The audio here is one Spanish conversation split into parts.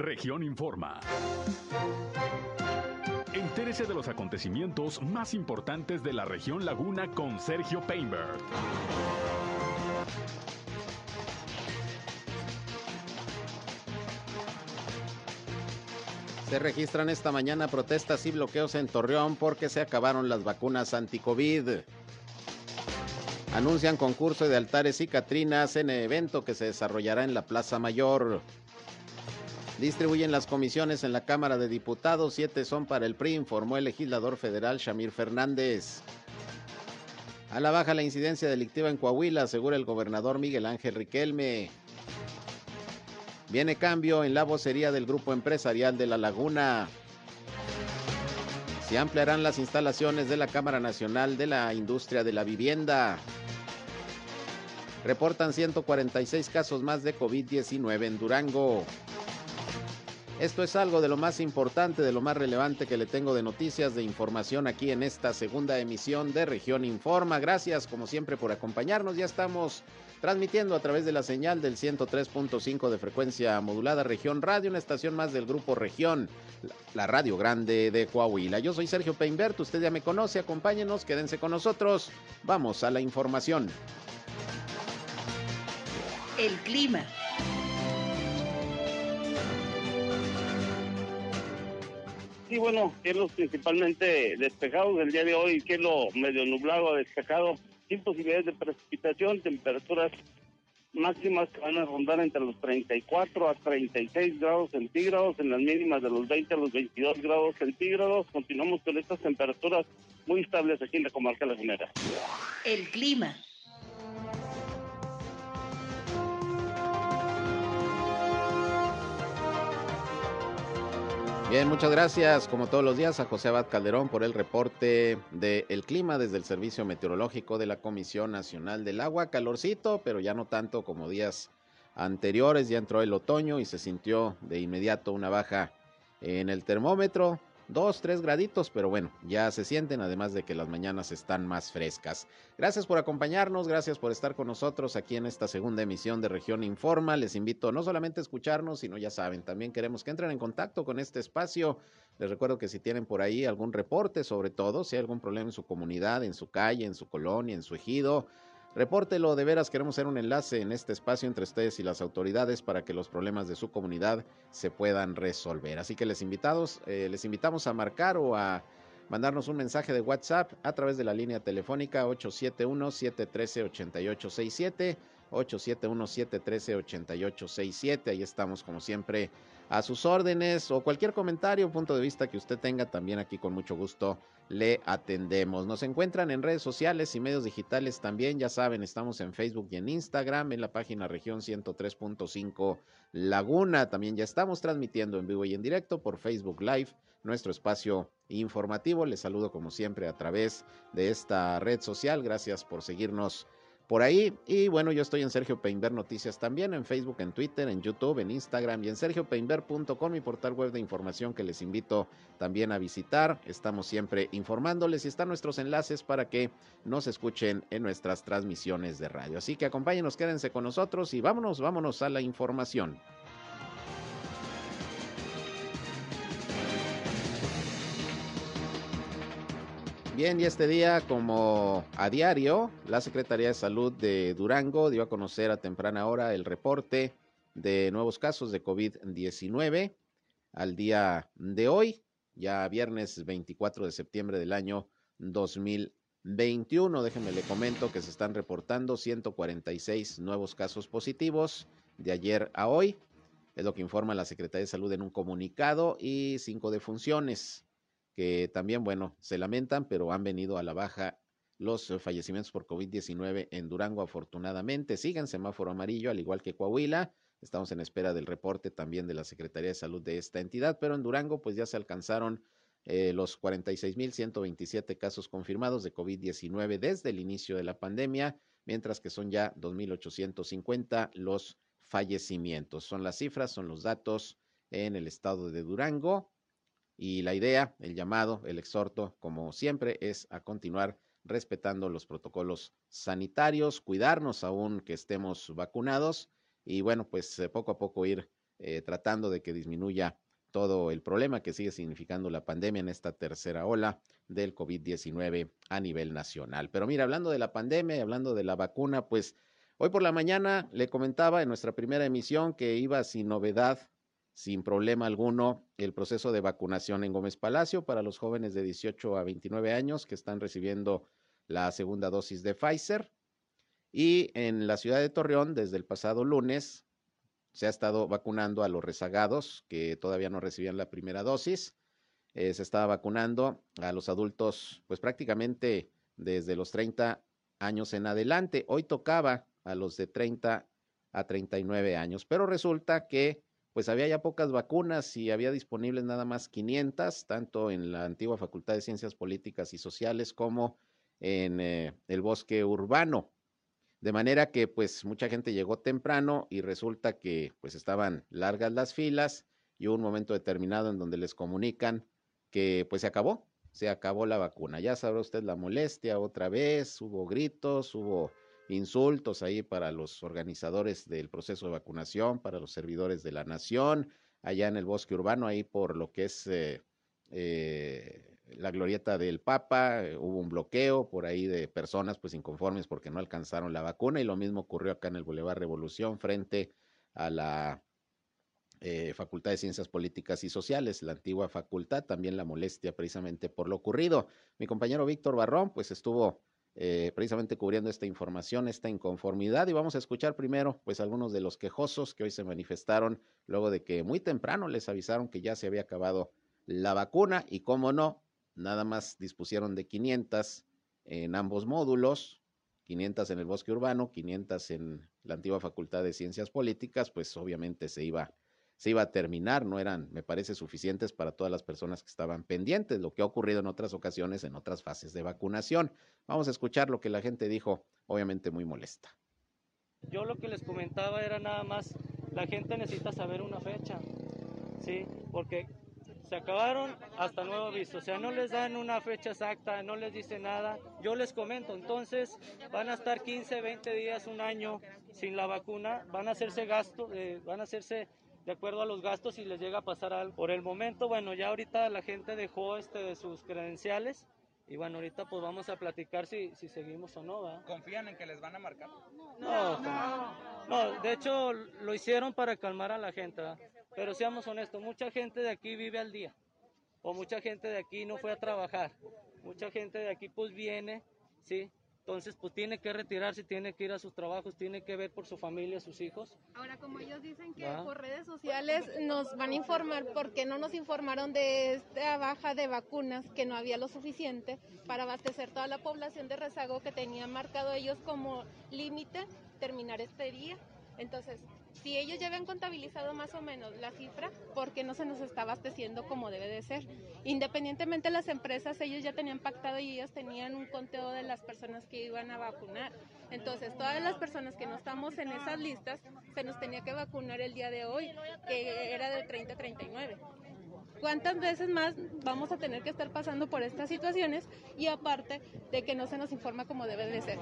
Región Informa. Entérese de los acontecimientos más importantes de la región Laguna con Sergio Painberg. Se registran esta mañana protestas y bloqueos en Torreón porque se acabaron las vacunas anti-COVID. Anuncian concurso de altares y catrinas en evento que se desarrollará en la Plaza Mayor. Distribuyen las comisiones en la Cámara de Diputados, siete son para el PRI, informó el legislador federal Shamir Fernández. A la baja la incidencia delictiva en Coahuila, asegura el gobernador Miguel Ángel Riquelme. Viene cambio en la vocería del grupo empresarial de La Laguna. Se ampliarán las instalaciones de la Cámara Nacional de la Industria de la Vivienda. Reportan 146 casos más de COVID-19 en Durango. Esto es algo de lo más importante, de lo más relevante que le tengo de noticias, de información aquí en esta segunda emisión de Región Informa. Gracias como siempre por acompañarnos. Ya estamos transmitiendo a través de la señal del 103.5 de frecuencia modulada Región Radio, una estación más del grupo Región, la Radio Grande de Coahuila. Yo soy Sergio Peinbert, usted ya me conoce, acompáñenos, quédense con nosotros. Vamos a la información. El clima. Sí, bueno, cielos principalmente despejados el día de hoy, cielo medio nublado, despejado, sin posibilidades de precipitación, temperaturas máximas que van a rondar entre los 34 a 36 grados centígrados, en las mínimas de los 20 a los 22 grados centígrados. Continuamos con estas temperaturas muy estables aquí en la comarca lagunera. El clima. Bien, muchas gracias, como todos los días, a José Abad Calderón por el reporte del clima desde el Servicio Meteorológico de la Comisión Nacional del Agua. Calorcito, pero ya no tanto como días anteriores. Ya entró el otoño y se sintió de inmediato una baja en el termómetro dos, tres graditos, pero bueno, ya se sienten, además de que las mañanas están más frescas. Gracias por acompañarnos, gracias por estar con nosotros aquí en esta segunda emisión de Región Informa. Les invito no solamente a escucharnos, sino ya saben, también queremos que entren en contacto con este espacio. Les recuerdo que si tienen por ahí algún reporte, sobre todo, si hay algún problema en su comunidad, en su calle, en su colonia, en su ejido, Repórtelo, de veras queremos hacer un enlace en este espacio entre ustedes y las autoridades para que los problemas de su comunidad se puedan resolver. Así que les invitados, eh, les invitamos a marcar o a mandarnos un mensaje de WhatsApp a través de la línea telefónica 871-713-8867, 871-713-8867. Ahí estamos como siempre a sus órdenes o cualquier comentario punto de vista que usted tenga, también aquí con mucho gusto le atendemos. Nos encuentran en redes sociales y medios digitales también, ya saben, estamos en Facebook y en Instagram, en la página región 103.5 Laguna. También ya estamos transmitiendo en vivo y en directo por Facebook Live, nuestro espacio informativo. Les saludo como siempre a través de esta red social. Gracias por seguirnos por ahí. Y bueno, yo estoy en Sergio Peinber Noticias también, en Facebook, en Twitter, en YouTube, en Instagram y en sergiopeinber.com, mi portal web de información que les invito también a visitar. Estamos siempre informándoles y están nuestros enlaces para que nos escuchen en nuestras transmisiones de radio. Así que acompáñenos, quédense con nosotros y vámonos, vámonos a la información. Bien, y este día, como a diario, la Secretaría de Salud de Durango dio a conocer a temprana hora el reporte de nuevos casos de COVID-19 al día de hoy, ya viernes 24 de septiembre del año 2021. Déjenme le comento que se están reportando 146 nuevos casos positivos de ayer a hoy. Es lo que informa la Secretaría de Salud en un comunicado y cinco defunciones que también, bueno, se lamentan, pero han venido a la baja los eh, fallecimientos por COVID-19 en Durango, afortunadamente. Siguen semáforo amarillo, al igual que Coahuila. Estamos en espera del reporte también de la Secretaría de Salud de esta entidad, pero en Durango, pues ya se alcanzaron eh, los 46.127 casos confirmados de COVID-19 desde el inicio de la pandemia, mientras que son ya 2.850 los fallecimientos. Son las cifras, son los datos en el estado de Durango. Y la idea, el llamado, el exhorto, como siempre, es a continuar respetando los protocolos sanitarios, cuidarnos aún que estemos vacunados y bueno, pues eh, poco a poco ir eh, tratando de que disminuya todo el problema que sigue significando la pandemia en esta tercera ola del COVID-19 a nivel nacional. Pero mira, hablando de la pandemia y hablando de la vacuna, pues hoy por la mañana le comentaba en nuestra primera emisión que iba sin novedad, sin problema alguno, el proceso de vacunación en Gómez Palacio para los jóvenes de 18 a 29 años que están recibiendo la segunda dosis de Pfizer. Y en la ciudad de Torreón, desde el pasado lunes, se ha estado vacunando a los rezagados que todavía no recibían la primera dosis. Eh, se estaba vacunando a los adultos, pues prácticamente desde los 30 años en adelante. Hoy tocaba a los de 30 a 39 años, pero resulta que pues había ya pocas vacunas y había disponibles nada más 500, tanto en la antigua Facultad de Ciencias Políticas y Sociales como en eh, el bosque urbano. De manera que pues mucha gente llegó temprano y resulta que pues estaban largas las filas y hubo un momento determinado en donde les comunican que pues se acabó, se acabó la vacuna. Ya sabrá usted la molestia otra vez, hubo gritos, hubo insultos ahí para los organizadores del proceso de vacunación, para los servidores de la nación, allá en el bosque urbano, ahí por lo que es eh, eh, la glorieta del Papa, eh, hubo un bloqueo por ahí de personas pues inconformes porque no alcanzaron la vacuna y lo mismo ocurrió acá en el Boulevard Revolución frente a la Facultad de Ciencias Políticas y Sociales, la antigua facultad, también la molestia precisamente por lo ocurrido. Mi compañero Víctor Barrón pues estuvo eh, precisamente cubriendo esta información, esta inconformidad y vamos a escuchar primero pues algunos de los quejosos que hoy se manifestaron luego de que muy temprano les avisaron que ya se había acabado la vacuna y cómo no, nada más dispusieron de 500 en ambos módulos, 500 en el bosque urbano, 500 en la antigua Facultad de Ciencias Políticas, pues obviamente se iba, se iba a terminar, no eran, me parece, suficientes para todas las personas que estaban pendientes, lo que ha ocurrido en otras ocasiones, en otras fases de vacunación. Vamos a escuchar lo que la gente dijo, obviamente muy molesta. Yo lo que les comentaba era nada más, la gente necesita saber una fecha, ¿sí? Porque se acabaron hasta nuevo aviso. O sea, no les dan una fecha exacta, no les dicen nada. Yo les comento, entonces van a estar 15, 20 días, un año sin la vacuna, van a hacerse gastos, eh, van a hacerse de acuerdo a los gastos y les llega a pasar algo. Por el momento, bueno, ya ahorita la gente dejó este de sus credenciales. Y bueno, ahorita pues vamos a platicar si, si seguimos o no, ¿verdad? ¿Confían en que les van a marcar? No, no, no, de hecho lo hicieron para calmar a la gente, ¿verdad? Pero seamos honestos, mucha gente de aquí vive al día, o mucha gente de aquí no fue a trabajar, mucha gente de aquí pues viene, ¿sí? Entonces, pues tiene que retirarse, tiene que ir a sus trabajos, tiene que ver por su familia, sus hijos. Ahora, como ellos dicen que por redes sociales nos van a informar, ¿por qué no nos informaron de esta baja de vacunas, que no había lo suficiente para abastecer toda la población de rezago que tenían marcado ellos como límite terminar este día? Entonces, si ellos ya habían contabilizado más o menos la cifra, ¿por qué no se nos está abasteciendo como debe de ser? Independientemente de las empresas, ellos ya tenían pactado y ellos tenían un conteo de las personas que iban a vacunar. Entonces, todas las personas que no estamos en esas listas, se nos tenía que vacunar el día de hoy, que era de 30 a 39. ¿Cuántas veces más vamos a tener que estar pasando por estas situaciones? Y aparte de que no se nos informa como debe de ser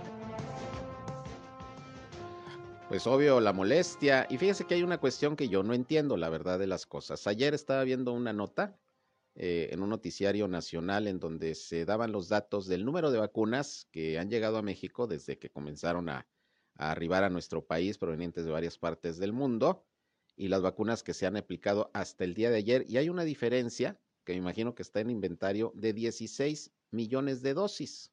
pues obvio la molestia. Y fíjese que hay una cuestión que yo no entiendo la verdad de las cosas. Ayer estaba viendo una nota eh, en un noticiario nacional en donde se daban los datos del número de vacunas que han llegado a México desde que comenzaron a, a arribar a nuestro país provenientes de varias partes del mundo y las vacunas que se han aplicado hasta el día de ayer. Y hay una diferencia que me imagino que está en inventario de 16 millones de dosis.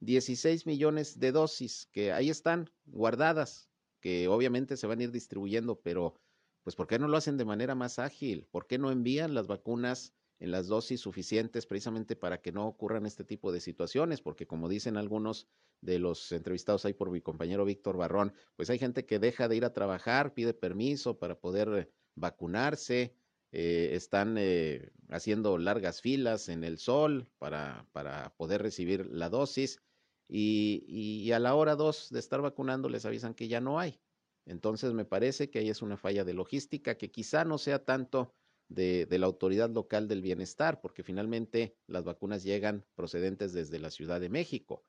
16 millones de dosis que ahí están guardadas que obviamente se van a ir distribuyendo, pero pues ¿por qué no lo hacen de manera más ágil? ¿Por qué no envían las vacunas en las dosis suficientes precisamente para que no ocurran este tipo de situaciones? Porque como dicen algunos de los entrevistados ahí por mi compañero Víctor Barrón, pues hay gente que deja de ir a trabajar, pide permiso para poder vacunarse, eh, están eh, haciendo largas filas en el sol para, para poder recibir la dosis y, a la hora dos de estar vacunando les avisan que ya no hay. Entonces me parece que ahí es una falla de logística que quizá no sea tanto de, la autoridad local del bienestar, porque finalmente las vacunas llegan procedentes desde la Ciudad de México.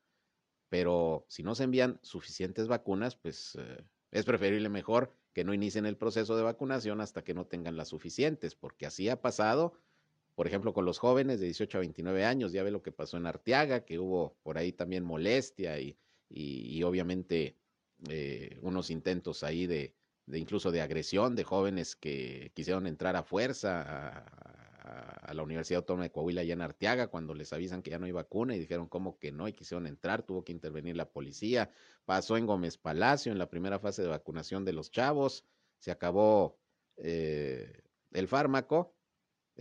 Pero si no se envían suficientes vacunas, pues eh, es preferible mejor que no inicien el proceso de vacunación hasta que no tengan las suficientes, porque así ha pasado, por ejemplo, con los jóvenes de 18 a 29 años, ya ve lo que pasó en Arteaga, que hubo por ahí también molestia y, y, obviamente eh, unos intentos ahí de, de, incluso de agresión de jóvenes que quisieron entrar a fuerza a, la Universidad Autónoma de Coahuila allá en Arteaga cuando les avisan que ya no hay vacuna y dijeron cómo que no y quisieron entrar, tuvo que intervenir la policía. Pasó en Gómez Palacio en la primera fase de vacunación de los chavos, se acabó eh, el fármaco,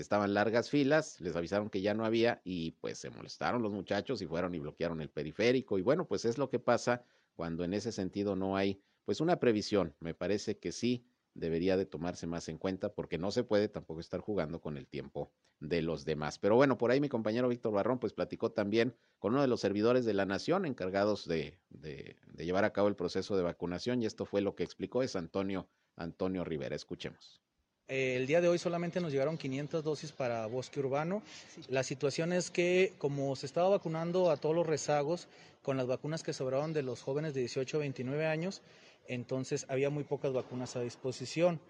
estaban largas filas, les avisaron que ya no había y pues se molestaron los muchachos y fueron y bloquearon el periférico y bueno, pues es lo que pasa cuando en ese sentido no hay pues una previsión. Me parece que sí debería de tomarse más en cuenta porque no se puede tampoco estar jugando con el tiempo de los demás. Pero bueno, por ahí mi compañero Víctor Barrón pues platicó también con uno de los servidores de la nación encargados de, de, llevar a cabo el proceso de vacunación y esto fue lo que explicó es Antonio, Antonio Rivera. Escuchemos. Eh, el día de hoy solamente nos llegaron 500 dosis para bosque urbano. La situación es que como se estaba vacunando a todos los rezagos con las vacunas que sobraron de los jóvenes de 18 a 29 años, entonces había muy pocas vacunas a disposición.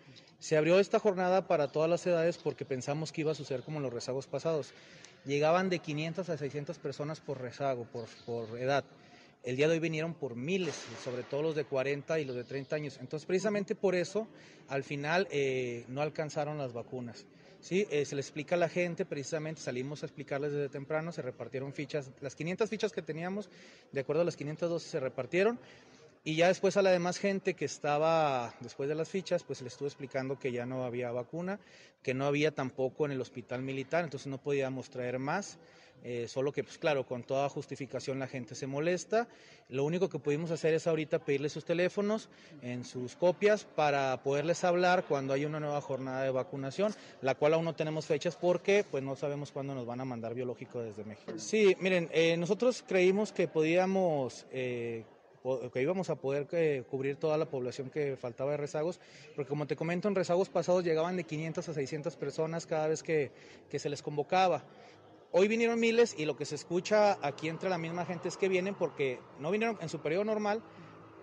Se abrió esta jornada para todas las edades porque pensamos que iba a suceder como en los rezagos pasados. Llegaban de 500 a 600 personas por rezago, por, edad. El día de hoy vinieron por miles, sobre todo los de 40 y los de 30 años. Entonces, precisamente por eso, al final eh, no alcanzaron las vacunas. Sí, eh, se le explica a la gente, precisamente salimos a explicarles desde temprano, se repartieron fichas, las 500 fichas que teníamos, de acuerdo a las 502 se repartieron, y ya después a la demás gente que estaba después de las fichas, pues le estuve explicando que ya no había vacuna, que no había tampoco en el hospital militar, entonces no podíamos traer más. Eh, solo que, pues claro, con toda justificación la gente se molesta. Lo único que pudimos hacer es ahorita pedirles sus teléfonos en sus copias para poderles hablar cuando hay una nueva jornada de vacunación, la cual aún no tenemos fechas porque pues no sabemos cuándo nos van a mandar biológico desde México. Sí, miren, eh, nosotros creímos que podíamos... Eh, que íbamos a poder cubrir toda la población que faltaba de rezagos, porque como te comento, en rezagos pasados llegaban de 500 a 600 personas cada vez que, que se les convocaba. Hoy vinieron miles y lo que se escucha aquí entre la misma gente es que vienen porque no vinieron en su periodo normal,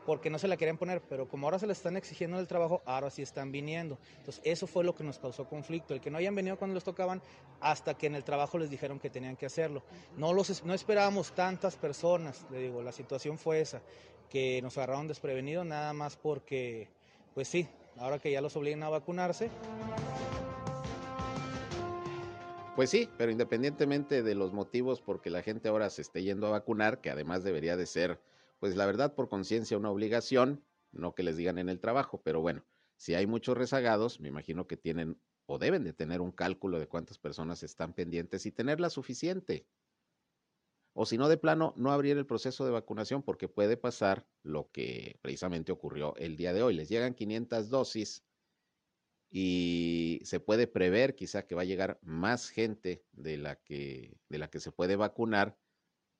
porque no se la querían poner, pero como ahora se les están exigiendo el trabajo, ahora sí están viniendo. Entonces, eso fue lo que nos causó conflicto, el que no hayan venido cuando les tocaban hasta que en el trabajo les dijeron que tenían que hacerlo. No, los, no esperábamos tantas personas, le digo, la situación fue esa, que nos agarraron desprevenidos nada más porque, pues sí, ahora que ya los obligan a vacunarse. Pues sí, pero independientemente de los motivos porque la gente ahora se esté yendo a vacunar, que además debería de ser pues la verdad por conciencia una obligación, no que les digan en el trabajo, pero bueno, si hay muchos rezagados, me imagino que tienen o deben de tener un cálculo de cuántas personas están pendientes y tenerla suficiente. O si no, de plano, no abrir el proceso de vacunación porque puede pasar lo que precisamente ocurrió el día de hoy. Les llegan 500 dosis y se puede prever quizá que va a llegar más gente de la que, de la que se puede vacunar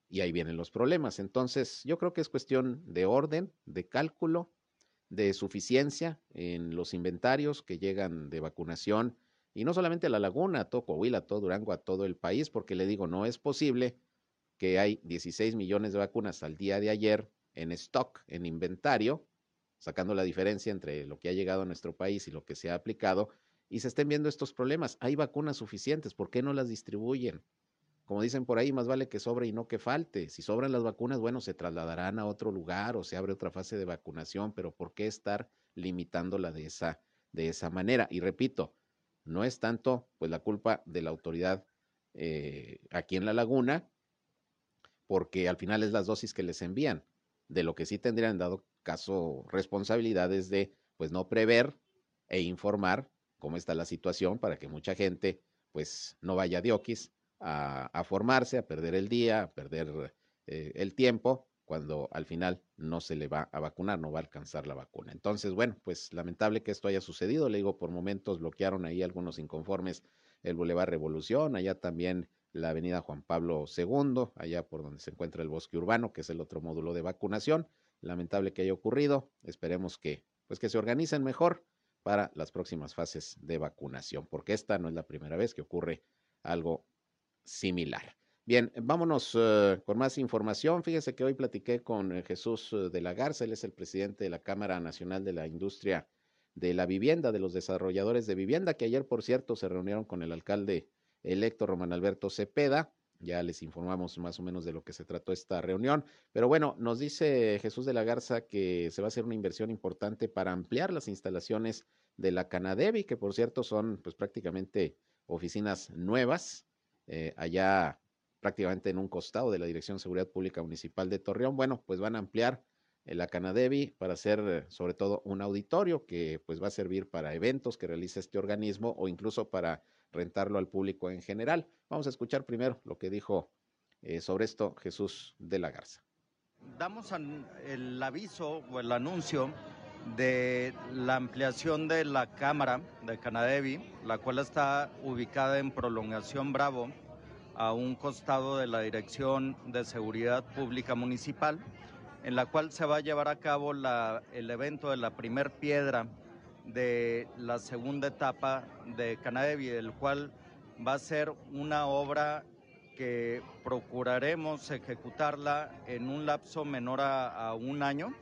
y ahí vienen los problemas. Entonces, yo creo que es cuestión de orden, de cálculo, de suficiencia en los inventarios que llegan de vacunación, y no solamente a la laguna, a todo Coahuila, a todo Durango, a todo el país, porque le digo, no es posible que hay 16 millones de vacunas al día de ayer en stock, en inventario, sacando la diferencia entre lo que ha llegado a nuestro país y lo que se ha aplicado, y se estén viendo estos problemas. Hay vacunas suficientes, ¿por qué no las distribuyen? Como dicen por ahí, más vale que sobre y no que falte. Si sobran las vacunas, bueno, se trasladarán a otro lugar o se abre otra fase de vacunación, pero ¿por qué estar limitándola de esa, de esa manera? Y repito, no es tanto pues la culpa de la autoridad eh, aquí en la laguna, porque al final es las dosis que les envían. De lo que sí tendrían dado caso responsabilidades de pues no prever e informar cómo está la situación para que mucha gente pues no vaya de oquis a, formarse, a perder el día, a perder eh, el tiempo, cuando al final no se le va a vacunar, no va a alcanzar la vacuna. Entonces, bueno, pues lamentable que esto haya sucedido. Le digo, por momentos bloquearon ahí algunos inconformes el Boulevard Revolución, allá también la avenida Juan Pablo II, allá por donde se encuentra el bosque urbano, que es el otro módulo de vacunación. Lamentable que haya ocurrido. Esperemos que, pues que se organicen mejor para las próximas fases de vacunación, porque esta no es la primera vez que ocurre algo similar. Bien, vámonos eh, con más información. Fíjese que hoy platiqué con eh, Jesús eh, de la Garza, él es el presidente de la Cámara Nacional de la Industria de la vivienda, de los desarrolladores de vivienda, que ayer, por cierto, se reunieron con el alcalde electo Román Alberto Cepeda. Ya les informamos más o menos de lo que se trató esta reunión. Pero bueno, nos dice Jesús de la Garza que se va a hacer una inversión importante para ampliar las instalaciones de la Canadevi, que por cierto son pues prácticamente oficinas nuevas, eh, allá prácticamente en un costado de la Dirección de Seguridad Pública Municipal de Torreón. Bueno, pues van a ampliar la Canadevi para hacer eh, sobre todo un auditorio que pues va a servir para eventos que realiza este organismo o incluso para rentarlo al público en general. Vamos a escuchar primero lo que dijo eh, sobre esto Jesús de la Garza. Damos el aviso o el anuncio de la ampliación de la Cámara de Canadevi, la cual está ubicada en Prolongación Bravo, a un costado de la Dirección de Seguridad Pública Municipal en la cual se va a llevar a cabo el evento de la primer piedra de la segunda etapa de Canadevi, el cual va a ser una obra que procuraremos ejecutarla en un lapso menor a, a, un año,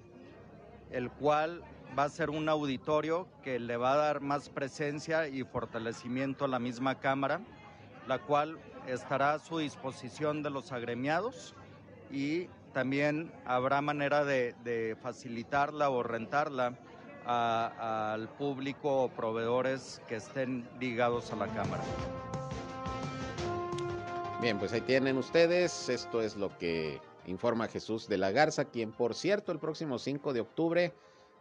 el cual va a ser un auditorio que le va a dar más presencia y fortalecimiento a la misma Cámara, la cual estará a su disposición de los agremiados y también habrá manera de, facilitarla o rentarla al público o proveedores que estén ligados a la Cámara. Bien, pues ahí tienen ustedes. Esto es lo que informa Jesús de la Garza, quien por cierto el próximo 5 de octubre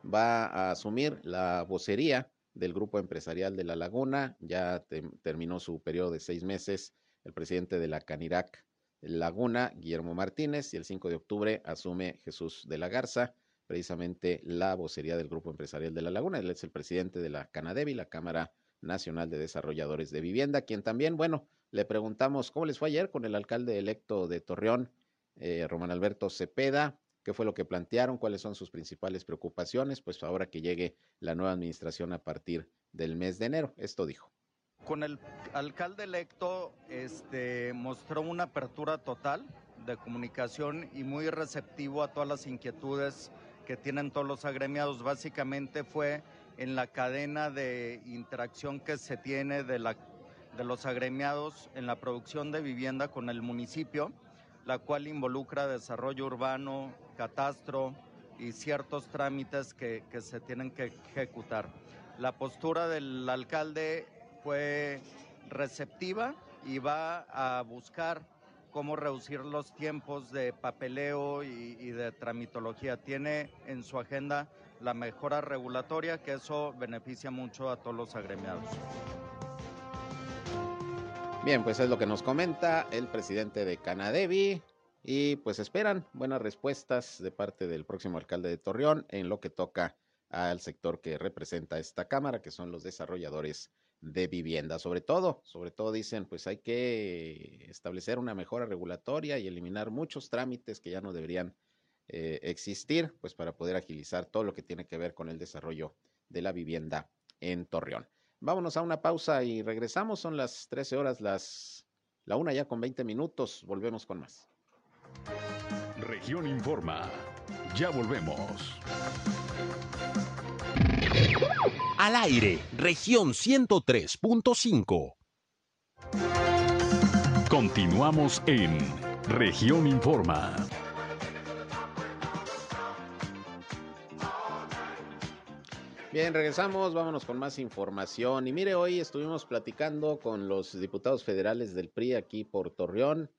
va a asumir la vocería del Grupo Empresarial de La Laguna. Ya terminó su periodo de seis meses el presidente de la Canirac, Laguna, Guillermo Martínez, y el 5 de octubre asume Jesús de la Garza, precisamente la vocería del Grupo Empresarial de La Laguna. Él es el presidente de la Canadevi, la Cámara Nacional de Desarrolladores de Vivienda, quien también, bueno, le preguntamos cómo les fue ayer con el alcalde electo de Torreón, eh, Román Alberto Cepeda, qué fue lo que plantearon, cuáles son sus principales preocupaciones, pues ahora que llegue la nueva administración a partir del mes de enero. Esto dijo. Con el alcalde electo este, mostró una apertura total de comunicación y muy receptivo a todas las inquietudes que tienen todos los agremiados. Básicamente fue en la cadena de interacción que se tiene de, la, de los agremiados en la producción de vivienda con el municipio, la cual involucra desarrollo urbano, catastro y ciertos trámites que, que se tienen que ejecutar. La postura del alcalde fue receptiva y va a buscar cómo reducir los tiempos de papeleo y, de tramitología. Tiene en su agenda la mejora regulatoria, que eso beneficia mucho a todos los agremiados. Bien, pues es lo que nos comenta el presidente de Canadevi y pues esperan buenas respuestas de parte del próximo alcalde de Torreón en lo que toca al sector que representa esta Cámara, que son los desarrolladores de vivienda. Sobre todo, sobre todo dicen, pues hay que establecer una mejora regulatoria y eliminar muchos trámites que ya no deberían eh, existir, pues para poder agilizar todo lo que tiene que ver con el desarrollo de la vivienda en Torreón. Vámonos a una pausa y regresamos. Son las 13 horas, las la una ya con 20 minutos. Volvemos con más. Región Informa. Ya volvemos. Al aire, región 103.5. Continuamos en región Informa. Bien, regresamos, vámonos con más información. Y mire, hoy estuvimos platicando con los diputados federales del PRI aquí por Torreón.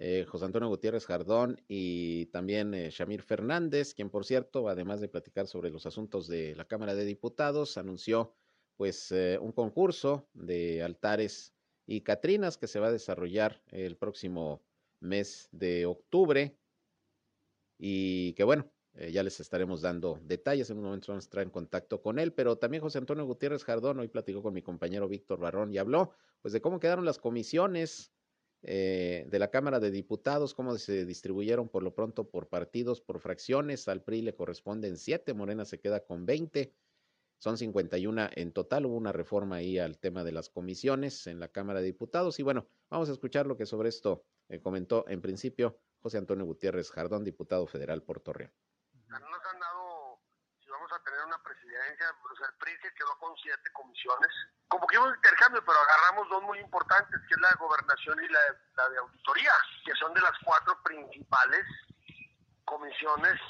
Eh, José Antonio Gutiérrez Jardón y también eh, Shamir Fernández, quien por cierto, además de platicar sobre los asuntos de la Cámara de Diputados, anunció pues eh, un concurso de altares y catrinas que se va a desarrollar el próximo mes de octubre y que bueno, ya les estaremos dando detalles. En un momento vamos a estar en contacto con él, pero también José Antonio Gutiérrez Jardón hoy platicó con mi compañero Víctor Barrón y habló pues de cómo quedaron las comisiones eh, de la Cámara de Diputados, cómo se distribuyeron por lo pronto por partidos, por fracciones. Al PRI le corresponden siete, Morena se queda con 20, son 51 en total. Hubo una reforma ahí al tema de las comisiones en la Cámara de Diputados. Y bueno, vamos a escuchar lo que sobre esto eh, comentó en principio José Antonio Gutiérrez Jardón, diputado federal por Torreón. Nos han dado, si vamos a tener una presidencia presidencia, pues el PRI se quedó con siete comisiones. Como que un intercambio, pero agarramos dos muy importantes, que es la de gobernación y la, la de auditoría, que son de las cuatro principales comisiones,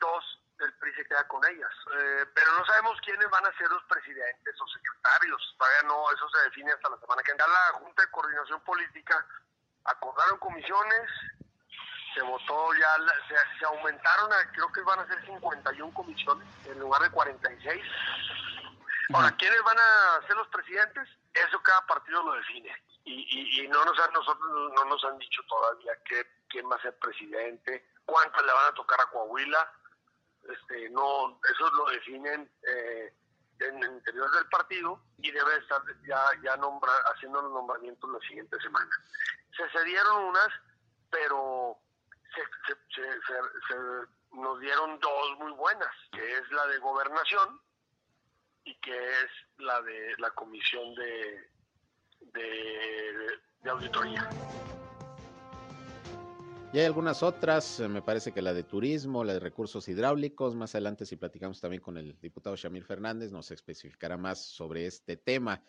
dos el PRI se queda con ellas. Eh, pero no sabemos quiénes van a ser los presidentes o secretarios. Todavía no, eso se define hasta la semana que viene. La Junta de Coordinación Política acordaron comisiones, se votó ya, se, aumentaron a, creo que van a ser 51 comisiones en lugar de 46. Ahora, ¿quiénes van a ser los presidentes? Eso cada partido lo define. Y, y, no nos han, nosotros no nos han dicho todavía qué, quién va a ser presidente, cuántas le van a tocar a Coahuila este, no, eso lo definen eh, en el interior del partido y debe estar ya, ya nombra, haciendo los nombramientos la siguiente semana. Se cedieron unas, pero se, nos dieron dos muy buenas, que es la de gobernación y que es la de la comisión de, de auditoría. Y hay algunas otras, eh, me parece que la de turismo, la de recursos hidráulicos. Más adelante, si platicamos también con el diputado Shamil Fernández, nos especificará más sobre este tema.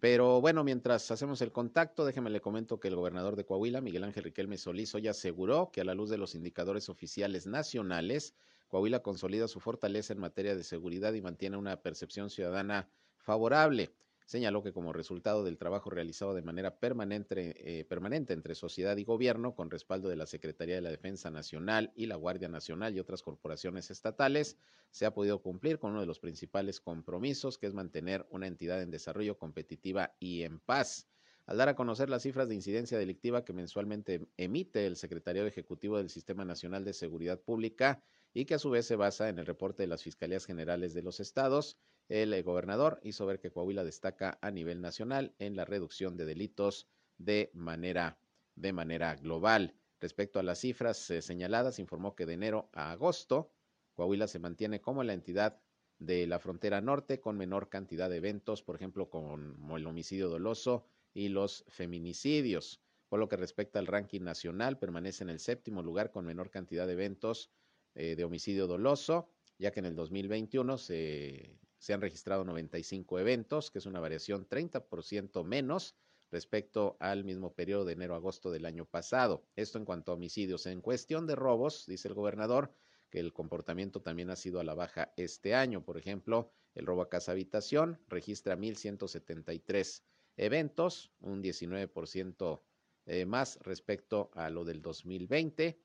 Pero bueno, mientras hacemos el contacto, déjeme le comento que el gobernador de Coahuila, Miguel Ángel Riquelme Solís, hoy aseguró que a la luz de los indicadores oficiales nacionales, Coahuila consolida su fortaleza en materia de seguridad y mantiene una percepción ciudadana favorable. Señaló que como resultado del trabajo realizado de manera permanente, eh, permanente entre sociedad y gobierno, con respaldo de la Secretaría de la Defensa Nacional y la Guardia Nacional y otras corporaciones estatales, se ha podido cumplir con uno de los principales compromisos, que es mantener una entidad en desarrollo competitiva y en paz. Al dar a conocer las cifras de incidencia delictiva que mensualmente emite el Secretario Ejecutivo del Sistema Nacional de Seguridad Pública y que a su vez se basa en el reporte de las Fiscalías Generales de los Estados, el eh, gobernador hizo ver que Coahuila destaca a nivel nacional en la reducción de delitos de manera, de manera global. Respecto a las cifras eh, señaladas, informó que de enero a agosto, Coahuila se mantiene como la entidad de la frontera norte con menor cantidad de eventos, por ejemplo, como el homicidio doloso y los feminicidios. Por lo que respecta al ranking nacional, permanece en el séptimo lugar con menor cantidad de eventos eh, de homicidio doloso, ya que en el 2021 se se han registrado 95 eventos, que es una variación 30% menos respecto al mismo periodo de enero-agosto del año pasado. Esto en cuanto a homicidios. En cuestión de robos, dice el gobernador, que el comportamiento también ha sido a la baja este año. Por ejemplo, el robo a casa habitación registra 1.173 eventos, un 19% eh, más respecto a lo del 2020.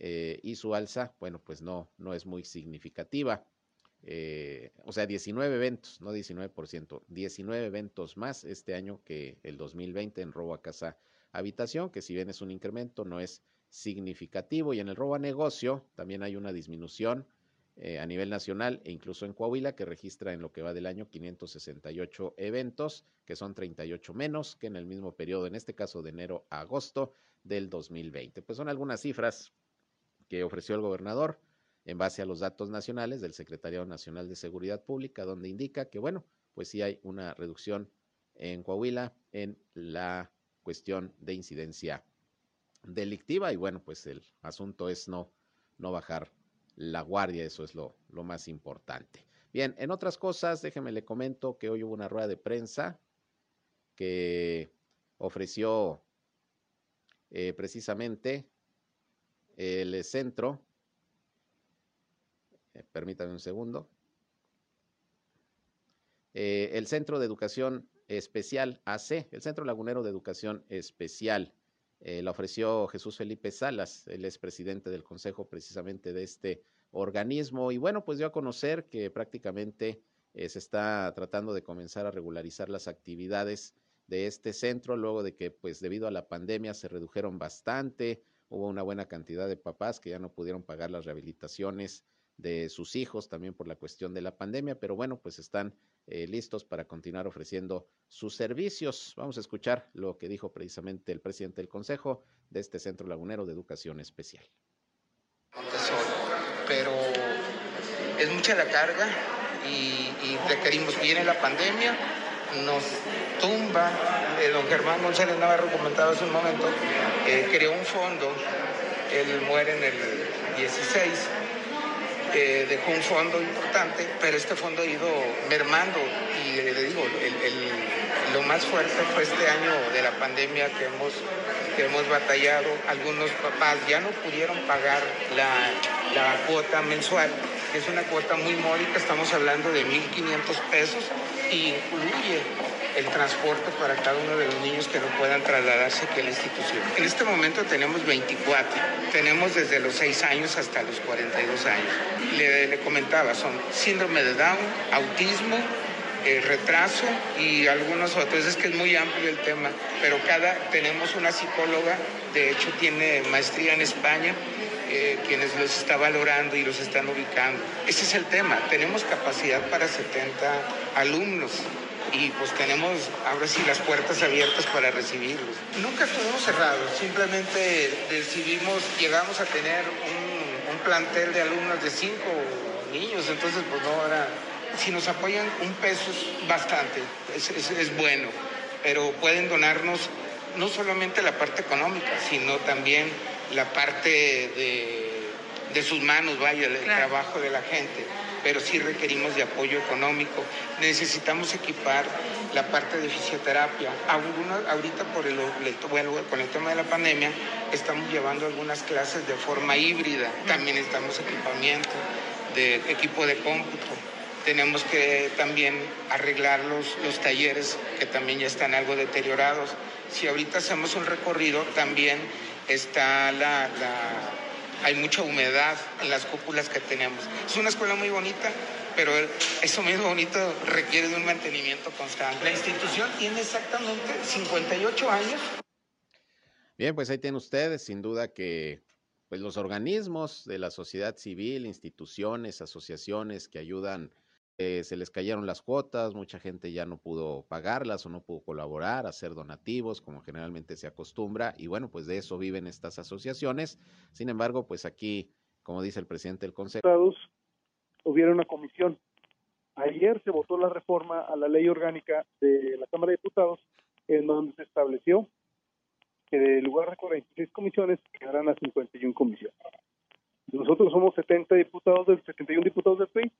Eh, y su alza, bueno, pues no, no es muy significativa. Eh, o sea, 19 eventos, no 19%, 19 eventos más este año que el 2020 en robo a casa habitación, que si bien es un incremento, no es significativo. Y en el robo a negocio también hay una disminución eh, a nivel nacional e incluso en Coahuila, que registra en lo que va del año 568 eventos, que son 38 menos que en el mismo periodo, en este caso de enero a agosto del 2020. Pues son algunas cifras que ofreció el gobernador en base a los datos nacionales del Secretariado Nacional de Seguridad Pública, donde indica que, bueno, pues sí hay una reducción en Coahuila en la cuestión de incidencia delictiva y bueno, pues el asunto es no, no bajar la guardia, eso es lo, lo más importante. Bien, en otras cosas, déjeme le comento que hoy hubo una rueda de prensa que ofreció eh, precisamente el centro. Eh, permítame un segundo. Eh, el Centro de Educación Especial AC, el Centro Lagunero de Educación Especial, eh, la ofreció Jesús Felipe Salas, él es presidente del consejo precisamente de este organismo. Y bueno, pues dio a conocer que prácticamente se está tratando de comenzar a regularizar las actividades de este centro luego de que pues debido a la pandemia se redujeron bastante, hubo una buena cantidad de papás que ya no pudieron pagar las rehabilitaciones de sus hijos también por la cuestión de la pandemia, pero bueno, pues están eh, listos para continuar ofreciendo sus servicios. Vamos a escuchar lo que dijo precisamente el presidente del Consejo de este Centro Lagunero de Educación Especial. Pero es mucha la carga y, requerimos, viene la pandemia, nos tumba, eh, don Germán González Navarro comentaba hace un momento, eh, creó un fondo, él muere en el 16 eh, dejó un fondo importante, pero este fondo ha ido mermando y le digo, lo más fuerte fue este año de la pandemia que hemos, que hemos batallado. Algunos papás ya no pudieron pagar la, la cuota mensual, que es una cuota muy módica, estamos hablando de 1.500 pesos y incluye el transporte para cada uno de los niños que no puedan trasladarse aquí a la institución. En este momento tenemos 24, tenemos desde los 6 años hasta los 42 años. Le, comentaba, son síndrome de Down, autismo, eh, retraso y algunos otros. Es que es muy amplio el tema, pero cada tenemos una psicóloga, de hecho tiene maestría en España, eh, quienes los está valorando y los están ubicando. Ese es el tema, tenemos capacidad para 70 alumnos y pues tenemos ahora sí las puertas abiertas para recibirlos. Nunca estuvimos cerrados, simplemente decidimos, llegamos a tener un, un plantel de alumnos de cinco niños, entonces pues no era, si nos apoyan un peso es bastante, es, es, es bueno, pero pueden donarnos no solamente la parte económica, sino también la parte de, de sus manos, vaya, el trabajo de la gente pero sí requerimos de apoyo económico. Necesitamos equipar la parte de fisioterapia. ahorita por el, con el tema de la pandemia estamos llevando algunas clases de forma híbrida. También estamos equipamiento de equipo de cómputo. Tenemos que también arreglar los, los talleres que también ya están algo deteriorados. Si ahorita hacemos un recorrido, también está la hay mucha humedad en las cúpulas que tenemos. Es una escuela muy bonita, pero eso mismo bonito requiere de un mantenimiento constante. La institución tiene exactamente 58 años. Bien, pues ahí tienen ustedes, sin duda que pues los organismos de la sociedad civil, instituciones, asociaciones que ayudan eh, se les cayeron las cuotas, mucha gente ya no pudo pagarlas o no pudo colaborar, hacer donativos, como generalmente se acostumbra, y bueno, pues de eso viven estas asociaciones. Sin embargo, pues aquí, como dice el presidente del Consejo. Hubiera una comisión. Ayer se votó la reforma a la ley orgánica de la Cámara de Diputados, en donde se estableció que de lugar de 46 comisiones quedarán a 51 comisiones. Nosotros somos 70 diputados del 71 diputados del PRI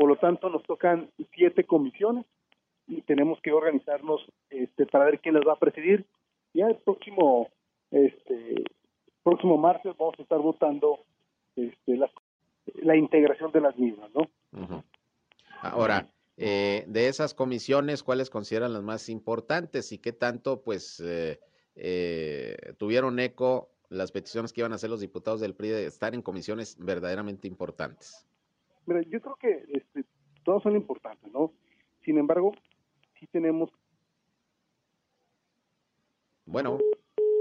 por lo tanto, nos tocan siete comisiones y tenemos que organizarnos este, para ver quién las va a presidir. Ya el próximo, este, próximo martes vamos a estar votando este, la, integración de las mismas, ¿no? Ahora, eh, de esas comisiones, ¿cuáles consideran las más importantes y qué tanto, pues, eh, eh, tuvieron eco las peticiones que iban a hacer los diputados del PRI de estar en comisiones verdaderamente importantes? Mira, yo creo que este, todos son importantes, ¿no? Sin embargo, sí tenemos. Bueno,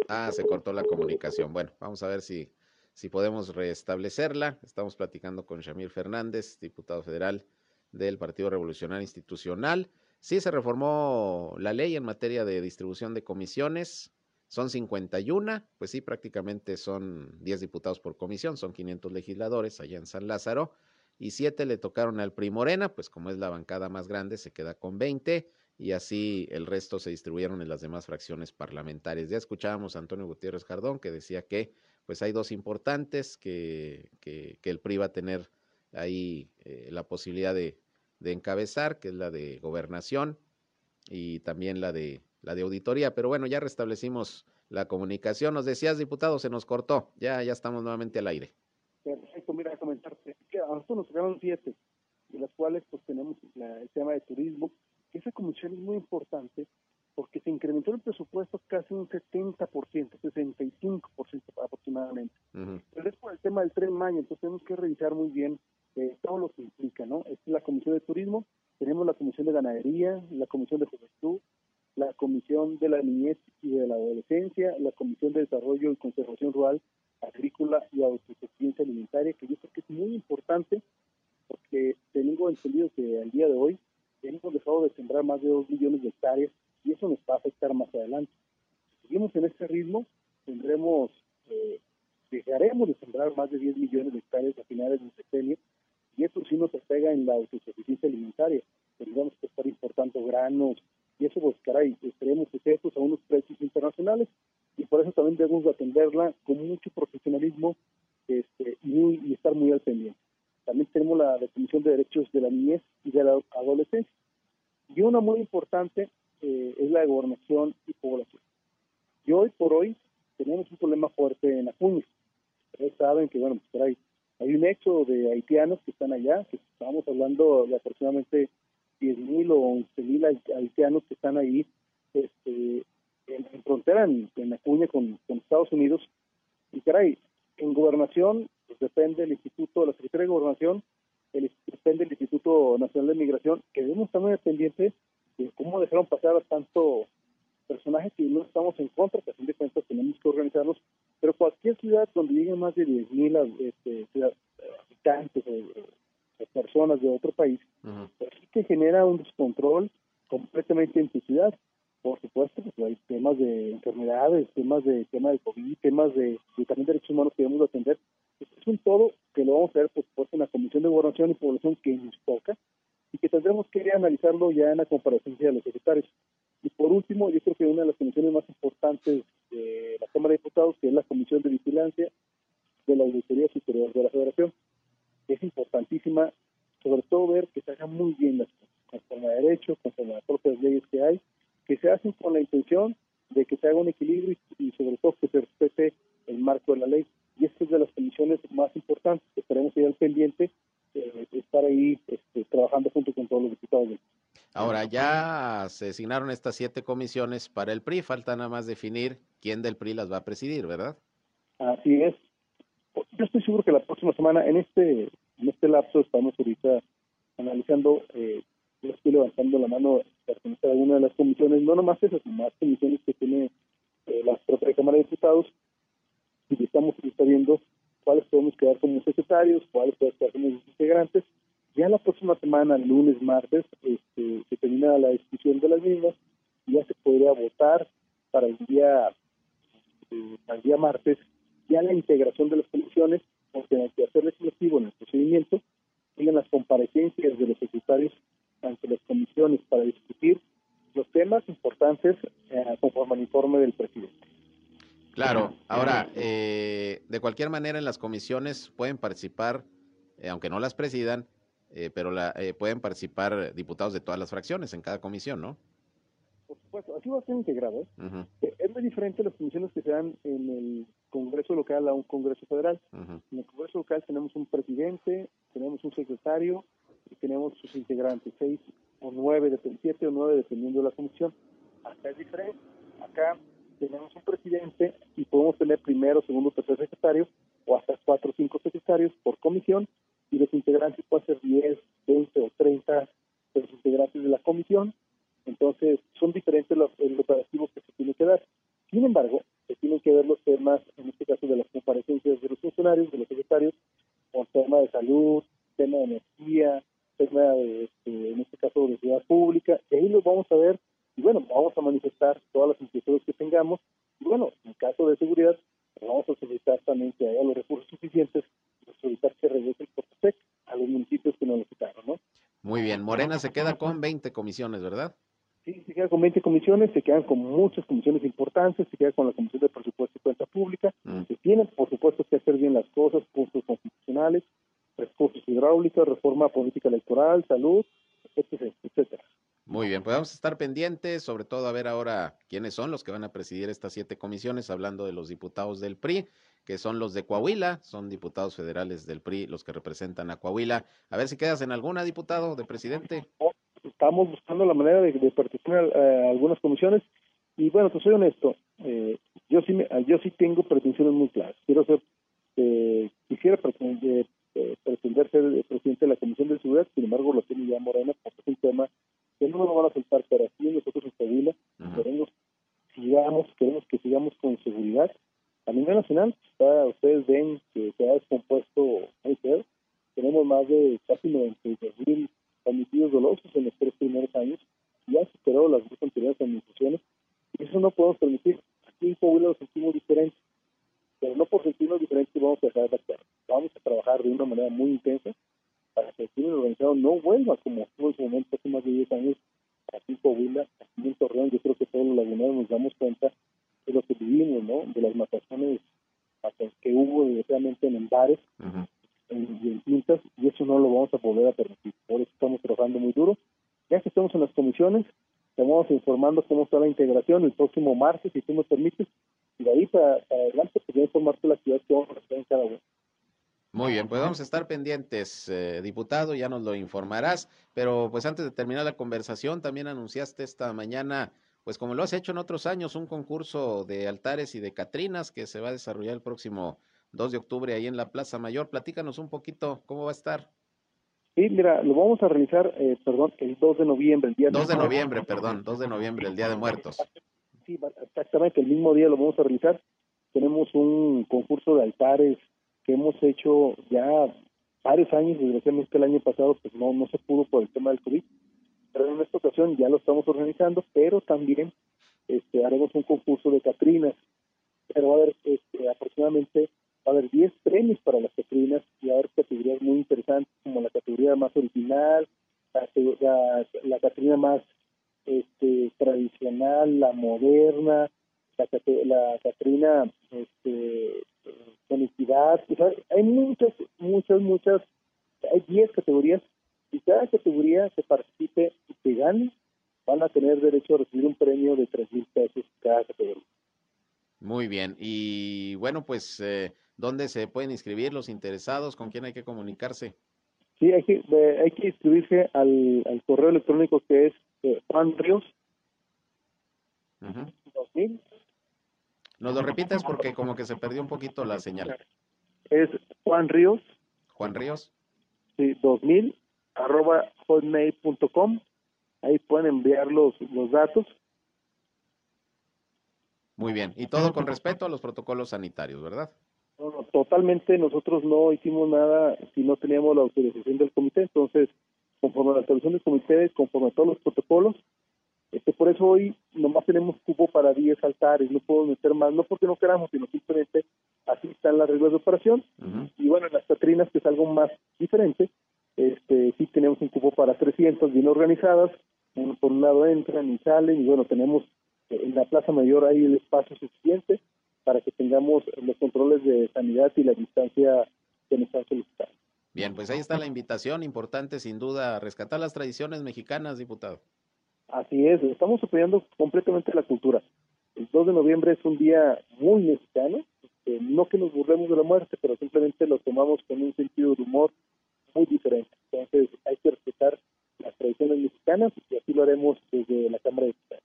ah, se cortó la comunicación. Bueno, vamos a ver si, si podemos restablecerla. Estamos platicando con Shamir Fernández, diputado federal del Partido Revolucionario Institucional. Sí, se reformó la ley en materia de distribución de comisiones. Son 51, pues sí, prácticamente son 10 diputados por comisión, son 500 legisladores allá en San Lázaro y siete le tocaron al PRI Morena, pues como es la bancada más grande, se queda con 20 y así el resto se distribuyeron en las demás fracciones parlamentarias. Ya escuchábamos a Antonio Gutiérrez Jardón que decía que pues hay dos importantes que, que, el PRI va a tener ahí eh, la posibilidad de, de encabezar, que es la de gobernación y también la de la de auditoría, pero bueno, ya restablecimos la comunicación. Nos decías, diputado, se nos cortó. Ya, ya estamos nuevamente al aire. Perfecto, mira, comentarte que a nosotros nos quedaron siete, de las cuales pues tenemos el tema de turismo, esa comisión es muy importante porque se incrementó el presupuesto casi un 70%, 65% aproximadamente. Pero es por el tema del tren Maya, entonces tenemos que revisar muy bien eh, todo lo que implica, ¿no? Esta es la comisión de turismo, tenemos la comisión de ganadería, la comisión de juventud, la comisión de la niñez y de la adolescencia, la comisión de desarrollo y conservación rural, agrícola y autosuficiencia alimentaria, que yo creo que es muy importante porque tengo entendido que al día de hoy hemos dejado de sembrar más de 2 millones de hectáreas y eso nos va a afectar más adelante. Si seguimos en este ritmo, tendremos, eh, dejaremos de sembrar más de 10 millones de hectáreas a finales del sexenio y eso sí nos pega en la autosuficiencia alimentaria. Tendremos que estar importando granos y eso pues caray, esperemos que a unos precios internacionales y por eso también debemos atenderla con mucho profesionalismo este, y, estar muy al pendiente. también tenemos la, Comisión de Derechos de la Niñez y de la Adolescencia. Y una muy importante eh, es la de Gobernación y Población. Y hoy por hoy tenemos un problema fuerte en Acuña. Ustedes saben que, bueno, pues hay, hay un éxodo de haitianos que están allá, que estamos hablando de aproximadamente 10.000 o 11.000 haitianos que están ahí este, en, frontera en, Acuña con, Estados Unidos. Y caray, en gobernación pues, depende el Instituto, la Secretaría de Gobernación, el, depende el Instituto Nacional de Migración, que debemos estar muy pendientes de cómo dejaron pasar a tanto personajes que no estamos en contra, que a fin de cuentas tenemos que organizarlos, pero cualquier ciudad donde lleguen más de 10.000 este, habitantes o, personas de otro país, pues sí que genera un descontrol completamente en tu ciudad por supuesto, pues hay temas de enfermedades, temas de tema de COVID, temas de, también derechos humanos que debemos atender. es un todo que lo vamos a ver, por supuesto, en la Comisión de Gobernación y Población que nos toca y que tendremos que analizarlo ya en la comparecencia de los secretarios. Y por último, yo creo que una de las comisiones más importantes de la Cámara de Diputados, que es la Comisión de Vigilancia de la Auditoría Superior de la Federación, es importantísima, sobre todo ver que se hagan muy bien las cosas, conforme a derecho, conforme a las propias leyes que hay, que se hacen con la intención de que se haga un equilibrio y, sobre todo que se respete el marco de la ley. Y esta es de las comisiones más importantes que esperemos ir al pendiente, eh, estar ahí este, trabajando junto con todos los diputados. Ahora, ya se designaron estas siete comisiones para el PRI, falta nada más definir quién del PRI las va a presidir, ¿verdad? Así es. Yo estoy seguro que la próxima semana, en este, en este lapso, estamos ahorita analizando eh, yo estoy levantando la mano para conocer alguna de las comisiones, no nomás esas, sino más comisiones que tiene eh, la propia Cámara de Diputados, y estamos viendo cuáles podemos quedar como secretarios, cuáles podemos quedar como integrantes. Ya la próxima semana, lunes, martes, este, se termina la discusión de las mismas y ya se podría votar para el día, eh, el día martes ya la integración de las comisiones, porque hay que hacer legislativo en el procedimiento, tienen las comparecencias de los secretarios ante las comisiones para discutir los temas importantes eh, conforme al informe del presidente. Claro, ahora, eh, de cualquier manera en las comisiones pueden participar, eh, aunque no las presidan, pero la, pueden participar diputados de todas las fracciones en cada comisión, ¿no? Por supuesto, así va a ser integrado. Es muy diferente las comisiones que se dan en el Congreso local a un Congreso federal. En el Congreso local tenemos un presidente, tenemos un secretario, y tenemos sus integrantes, seis o nueve, siete o nueve, dependiendo de la comisión. Acá es diferente. Acá tenemos un presidente y podemos tener primero, segundo, tercer secretario o hasta cuatro o cinco secretarios por comisión y los integrantes pueden ser 10, 20 o 30 de los integrantes de la comisión. Entonces, son diferentes los, los operativos que se tienen que dar. Sin embargo, se tienen que ver los temas, en este caso de las comparecencias de los funcionarios, de los secretarios, con tema de salud, tema de energía, este, en este caso de ciudad pública, y ahí lo vamos a ver, y bueno, vamos a manifestar todas las inquietudes que tengamos, y bueno, en caso de seguridad, vamos a solicitar también que haya los recursos suficientes, para solicitar que regrese el Portosec a los municipios que nos lo quitaron, ¿no? Muy bien, Morena se queda con 20 comisiones, ¿verdad? Sí, se queda con 20 comisiones, se quedan con muchas comisiones importantes, se queda con la Comisión de Presupuesto y Cuenta Pública, mm. que tienen, por supuesto, que hacer bien las cosas, puntos constitucionales, recursos hidráulicos, reforma política electoral, salud, etcétera, etcétera. Muy bien, pues vamos a estar pendientes, sobre todo a ver ahora quiénes son los que van a presidir estas siete comisiones, hablando de los diputados del PRI, que son los de Coahuila, son diputados federales del PRI los que representan a Coahuila. A ver si quedas en alguna, diputado, de presidente. Estamos buscando la manera de, participar en eh, algunas comisiones y bueno, pues soy honesto, eh, yo sí yo sí tengo pretensiones muy claras. Quiero ser, eh, quisiera pretender, eh, pretender ser presidente de la Comisión de Seguridad, sin embargo lo tiene ya Morena porque es un tema que no nos van a soltar, pero así nosotros en Sevilla queremos, sigamos, queremos que sigamos con seguridad. A nivel nacional, ustedes ven que se ha descompuesto muy feo. Tenemos más de casi 92 mil homicidios dolosos en los tres primeros años. Ya superó las dos anteriores administraciones. Y eso no podemos permitir. Aquí en Coahuila lo sentimos diferente pero no por sentirnos diferentes vamos a dejar de actuar. Vamos a trabajar de una manera muy intensa el crimen organizado no vuelva como estuvo en su momento hace más de 10 años aquí en Coahuila, aquí en Torreón. Yo creo que todos los laguneros nos damos cuenta de lo que vivimos, ¿no? De las mataciones que hubo desgraciadamente en bares, en en, pintas y eso no lo vamos a poder a permitir. Por eso estamos trabajando muy duro. Ya que estamos en las comisiones, estamos informando cómo está la integración el próximo martes, si tú me permites, y de ahí para, adelante, pues voy a informarte la ciudad que vamos a hacer en cada uno. Muy bien, pues vamos a estar pendientes, eh, diputado, ya nos lo informarás, pero pues antes de terminar la conversación, también anunciaste esta mañana, pues como lo has hecho en otros años, un concurso de altares y de catrinas que se va a desarrollar el próximo 2 de octubre ahí en la Plaza Mayor. Platícanos un poquito cómo va a estar. Sí, mira, lo vamos a realizar, eh, perdón, el 2 de noviembre, el día 2 de noviembre, perdón, 2 de noviembre, el Día de Muertos. Sí, exactamente, el mismo día lo vamos a realizar. Tenemos un concurso de altares que hemos hecho ya varios años, desgraciadamente el año pasado pues no, no se pudo por el tema del COVID, pero en esta ocasión ya lo estamos organizando, pero también este, haremos un concurso de Catrinas, pero va a haber este, aproximadamente va a haber 10 premios para las Catrinas y va a haber categorías muy interesantes como la categoría más original, la, la, Catrina más este, tradicional, la moderna, la, la Catrina este, conectividad, hay muchas, muchas, muchas, hay 10 categorías y cada categoría que participe y que gane van a tener derecho a recibir un premio de 3 mil pesos cada categoría. Muy bien, y bueno, pues, eh, ¿dónde se pueden inscribir los interesados? ¿Con quién hay que comunicarse? Sí, hay que, hay que inscribirse al, al correo electrónico que es eh, Juan Ríos, uh nos lo repites porque como que se perdió un poquito la señal. Es Juan Ríos. Juan Ríos. Sí, 2000 arroba hotmail.com. Ahí pueden enviar los, los datos. Muy bien. Y todo con respeto a los protocolos sanitarios, ¿verdad? No, totalmente. Nosotros no hicimos nada si no teníamos la autorización del comité. Entonces, conforme a la autorización del comité, conforme a todos los protocolos, este, por eso hoy nomás tenemos cupo para 10 altares, no puedo meter más, no porque no queramos, sino simplemente así están las reglas de operación. Y bueno, en las Catrinas, que es algo más diferente, este, sí tenemos un cupo para 300 bien organizadas, por un lado entran y salen, y bueno, tenemos eh, en la Plaza Mayor ahí el espacio suficiente para que tengamos los controles de sanidad y la distancia que nos han solicitado. Bien, pues ahí está la invitación, importante sin duda, a rescatar las tradiciones mexicanas, diputado. Así es, estamos apoyando completamente la cultura. El 2 de noviembre es un día muy mexicano, este, no que nos burlemos de la muerte, pero simplemente lo tomamos con un sentido de humor muy diferente. Entonces hay que respetar las tradiciones mexicanas y así lo haremos desde la Cámara de Diputados.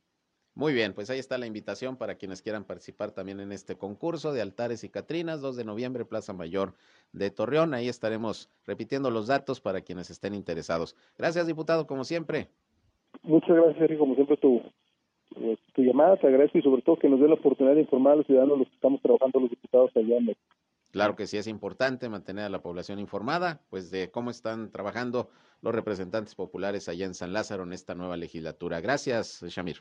Muy bien, pues ahí está la invitación para quienes quieran participar también en este concurso de altares y catrinas, 2 de noviembre, Plaza Mayor de Torreón. Ahí estaremos repitiendo los datos para quienes estén interesados. Gracias, diputado, como siempre. Muchas gracias, Sergio, como siempre, tu, tu llamada, te agradezco y sobre todo que nos dé la oportunidad de informar a los ciudadanos los que estamos trabajando los diputados allá en México. Claro que sí es importante mantener a la población informada, pues de cómo están trabajando los representantes populares allá en San Lázaro en esta nueva legislatura. Gracias, Shamir.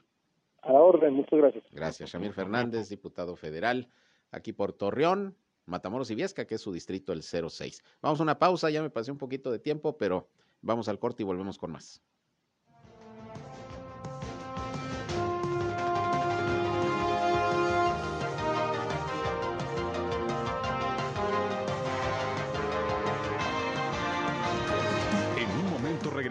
A la orden, muchas gracias. Gracias, Shamir Fernández, diputado federal, aquí por Torreón, Matamoros y Viesca, que es su distrito el 06. Vamos a una pausa, ya me pasé un poquito de tiempo, pero vamos al corte y volvemos con más.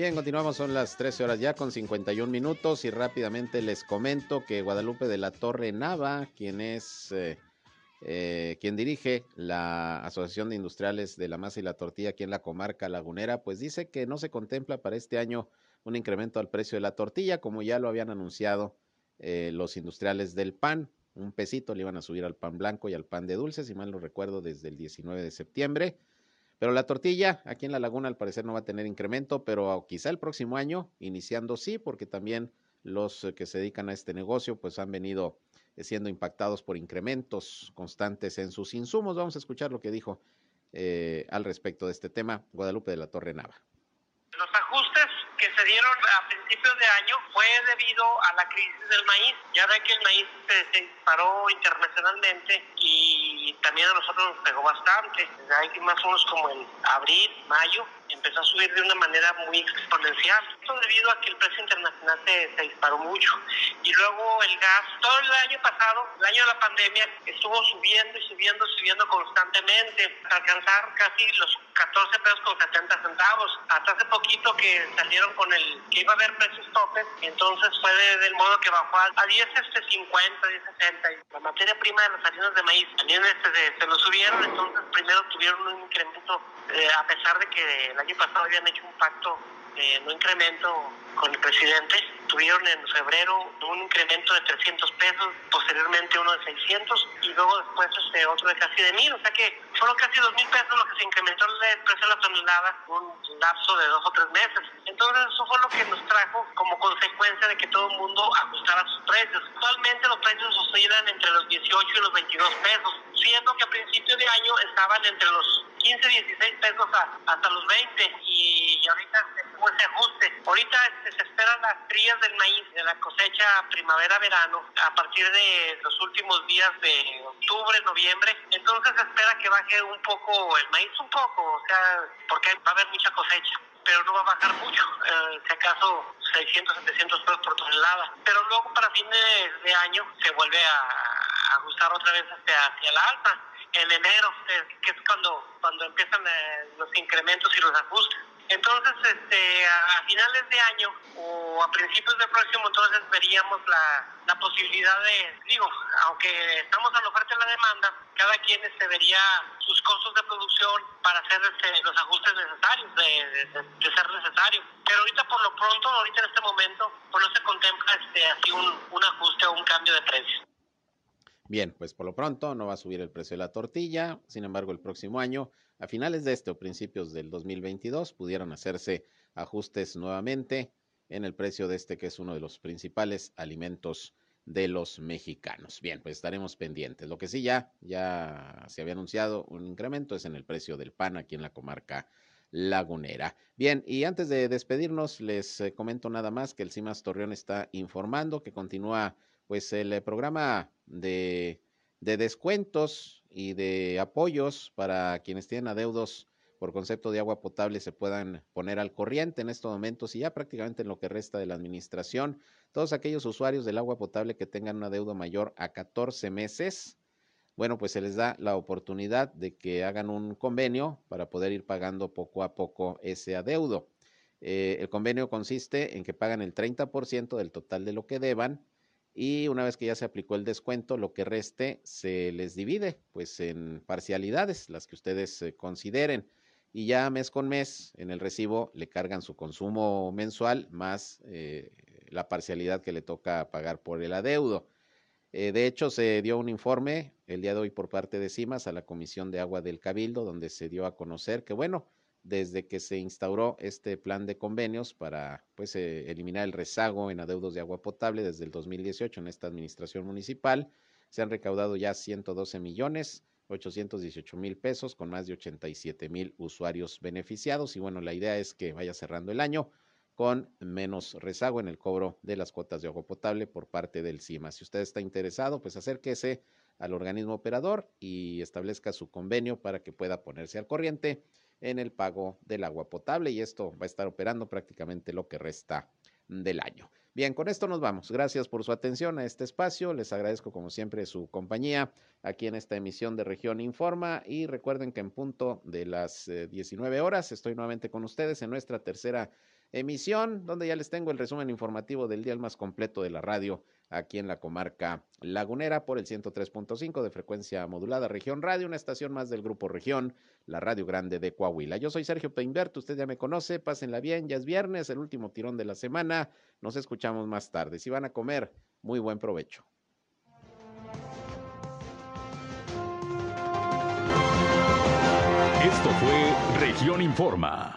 Bien, continuamos, son las 13 horas ya con 51 minutos y rápidamente les comento que Guadalupe de la Torre Nava, quien es eh, eh, quien dirige la Asociación de Industriales de la Masa y la Tortilla aquí en la comarca lagunera, pues dice que no se contempla para este año un incremento al precio de la tortilla, como ya lo habían anunciado eh, los industriales del pan. Un pesito le iban a subir al pan blanco y al pan de dulce, si mal no recuerdo, desde el 19 de septiembre. Pero la tortilla aquí en la laguna al parecer no va a tener incremento, pero quizá el próximo año, iniciando sí, porque también los eh, que se dedican a este negocio pues han venido eh, siendo impactados por incrementos constantes en sus insumos. Vamos a escuchar lo que dijo eh, al respecto de este tema Guadalupe de la Torre Nava. Sucedieron a principios de año fue debido a la crisis del maíz. Ya ve que el maíz se, disparó internacionalmente y también a nosotros nos pegó bastante. Hay más o menos como en abril, mayo, empezó a subir de una manera muy exponencial. Esto debido a que el precio internacional se, se, disparó mucho. Y luego el gas, todo el año pasado, el año de la pandemia, estuvo subiendo y subiendo, subiendo constantemente, hasta alcanzar casi los 14 pesos con 70 centavos. Hasta hace poquito que salieron con el que iba a haber precios topes, entonces fue del modo que bajó a 10 este 50, 10 60. La materia prima de las harinas de maíz también este, se, lo subieron, entonces primero tuvieron un incremento, eh, a pesar de que el año pasado habían hecho un pacto de no incremento con el presidente. Tuvieron en febrero un incremento de 300 pesos, posteriormente uno de 600 y luego después este otro de casi de mil. O sea que fueron casi dos mil pesos lo que se incrementó el precio de la tonelada un lapso de dos o tres meses. Entonces eso fue lo que nos trajo como consecuencia de que todo el mundo ajustara sus precios. Actualmente los precios oscilan entre los 18 y los 22 pesos, siendo que a principio de año estaban entre los 15, 16 pesos hasta los 20 y, ahorita se, ese ajuste. Ahorita se esperan las trillas del maíz de la cosecha primavera-verano a partir de los últimos días de octubre, noviembre. Entonces se espera que baje un poco el maíz, un poco, o sea, porque va a haber mucha cosecha pero no va a bajar mucho, eh, si acaso 600, 700 pesos por tonelada. Pero luego para fin de, año se vuelve a, ajustar otra vez hacia, hacia la alta en enero, que es cuando, cuando empiezan eh, los incrementos y los ajustes. Entonces, este, a, finales de año o a principios del próximo, entonces veríamos la, la posibilidad de, digo, aunque estamos a la oferta y la demanda, cada quien este, vería sus costos de producción para hacer este, los ajustes necesarios, de, de, ser necesario. Pero ahorita, por lo pronto, ahorita en este momento, pues no se contempla este, así un, un ajuste o un cambio de precio. Bien, pues por lo pronto no va a subir el precio de la tortilla, sin embargo el próximo año, a finales de este o principios del 2022, pudieran hacerse ajustes nuevamente en el precio de este que es uno de los principales alimentos de los mexicanos. Bien, pues estaremos pendientes. Lo que sí ya, ya se había anunciado un incremento es en el precio del pan aquí en la comarca lagunera. Bien, y antes de despedirnos, les eh, comento nada más que el CIMAS Torreón está informando que continúa pues el eh, programa de, de descuentos y de apoyos para quienes tienen adeudos por concepto de agua potable se puedan poner al corriente en estos momentos y ya prácticamente en lo que resta de la administración, todos aquellos usuarios del agua potable que tengan una deuda mayor a 14 meses, bueno, pues se les da la oportunidad de que hagan un convenio para poder ir pagando poco a poco ese adeudo. Eh, el convenio consiste en que pagan el 30% del total de lo que deban y una vez que ya se aplicó el descuento, lo que reste se les divide pues en parcialidades, las que ustedes eh, consideren. Y ya mes con mes en el recibo le cargan su consumo mensual más eh, la parcialidad que le toca pagar por el adeudo. Eh, de hecho, se dio un informe el día de hoy por parte de CIMAS a la Comisión de Agua del Cabildo, donde se dio a conocer que, bueno, desde que se instauró este plan de convenios para pues eh, eliminar el rezago en adeudos de agua potable desde el 2018 en esta administración municipal. Se han recaudado ya 112 millones 818 mil pesos con más de 87 mil usuarios beneficiados y bueno, la idea es que vaya cerrando el año con menos rezago en el cobro de las cuotas de agua potable por parte del CIMA. Si usted está interesado, pues acérquese al organismo operador y establezca su convenio para que pueda ponerse al corriente en el pago del agua potable y esto va a estar operando prácticamente lo que resta del año. Bien, con esto nos vamos. Gracias por su atención a este espacio. Les agradezco como siempre su compañía aquí en esta emisión de Región Informa y recuerden que en punto de las 19 eh, horas estoy nuevamente con ustedes en nuestra tercera emisión donde ya les tengo el resumen informativo del día más completo de la radio aquí en la comarca lagunera por el 103.5 de frecuencia modulada Región Radio, una estación más del Grupo Región, la Radio Grande de Coahuila. Yo soy Sergio Peinberto, usted ya me conoce, pásenla bien, ya es viernes, el último tirón de la semana, nos escuchamos más tarde. Si van a comer, muy buen provecho. Esto fue Región Informa.